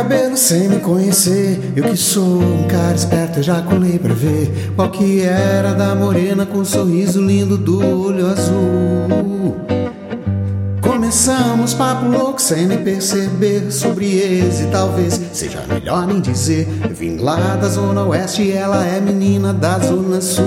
cabelo sem me conhecer. Eu que sou um cara esperto, eu já colei pra ver qual que era da morena com o sorriso lindo do olho azul. Começamos papo louco sem nem perceber sobre ex e talvez seja melhor nem dizer. Eu vim lá da zona oeste e ela é menina da zona sul.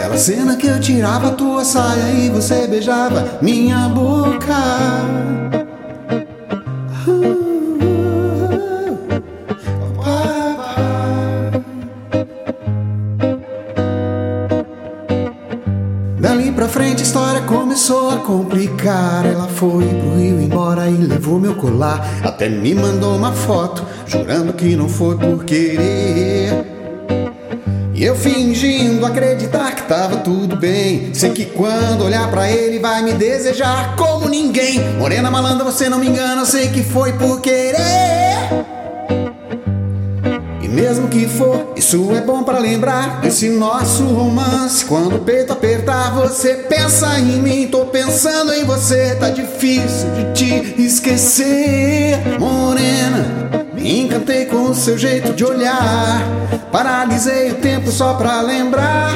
daquela cena que eu tirava tua saia e você beijava minha boca. Dali pra frente a história começou a complicar. Ela foi pro Rio embora e levou meu colar. Até me mandou uma foto, jurando que não foi por querer. E eu fingindo acreditar que tava tudo bem. Sei que quando olhar pra ele vai me desejar como ninguém. Morena malandra, você não me engana, sei que foi por querer. E mesmo que for, isso é bom para lembrar desse nosso romance. Quando o peito apertar, você pensa em mim, tô pensando em você. Tá difícil de te esquecer, morena. Me encantei com o seu jeito de olhar. Paralisei o tempo só pra lembrar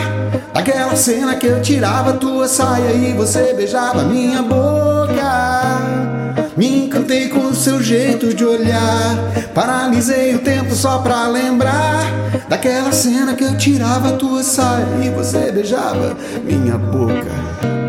daquela cena que eu tirava tua saia e você beijava minha boca. Me encantei com o seu jeito de olhar. Paralisei o tempo só pra lembrar daquela cena que eu tirava tua saia e você beijava minha boca.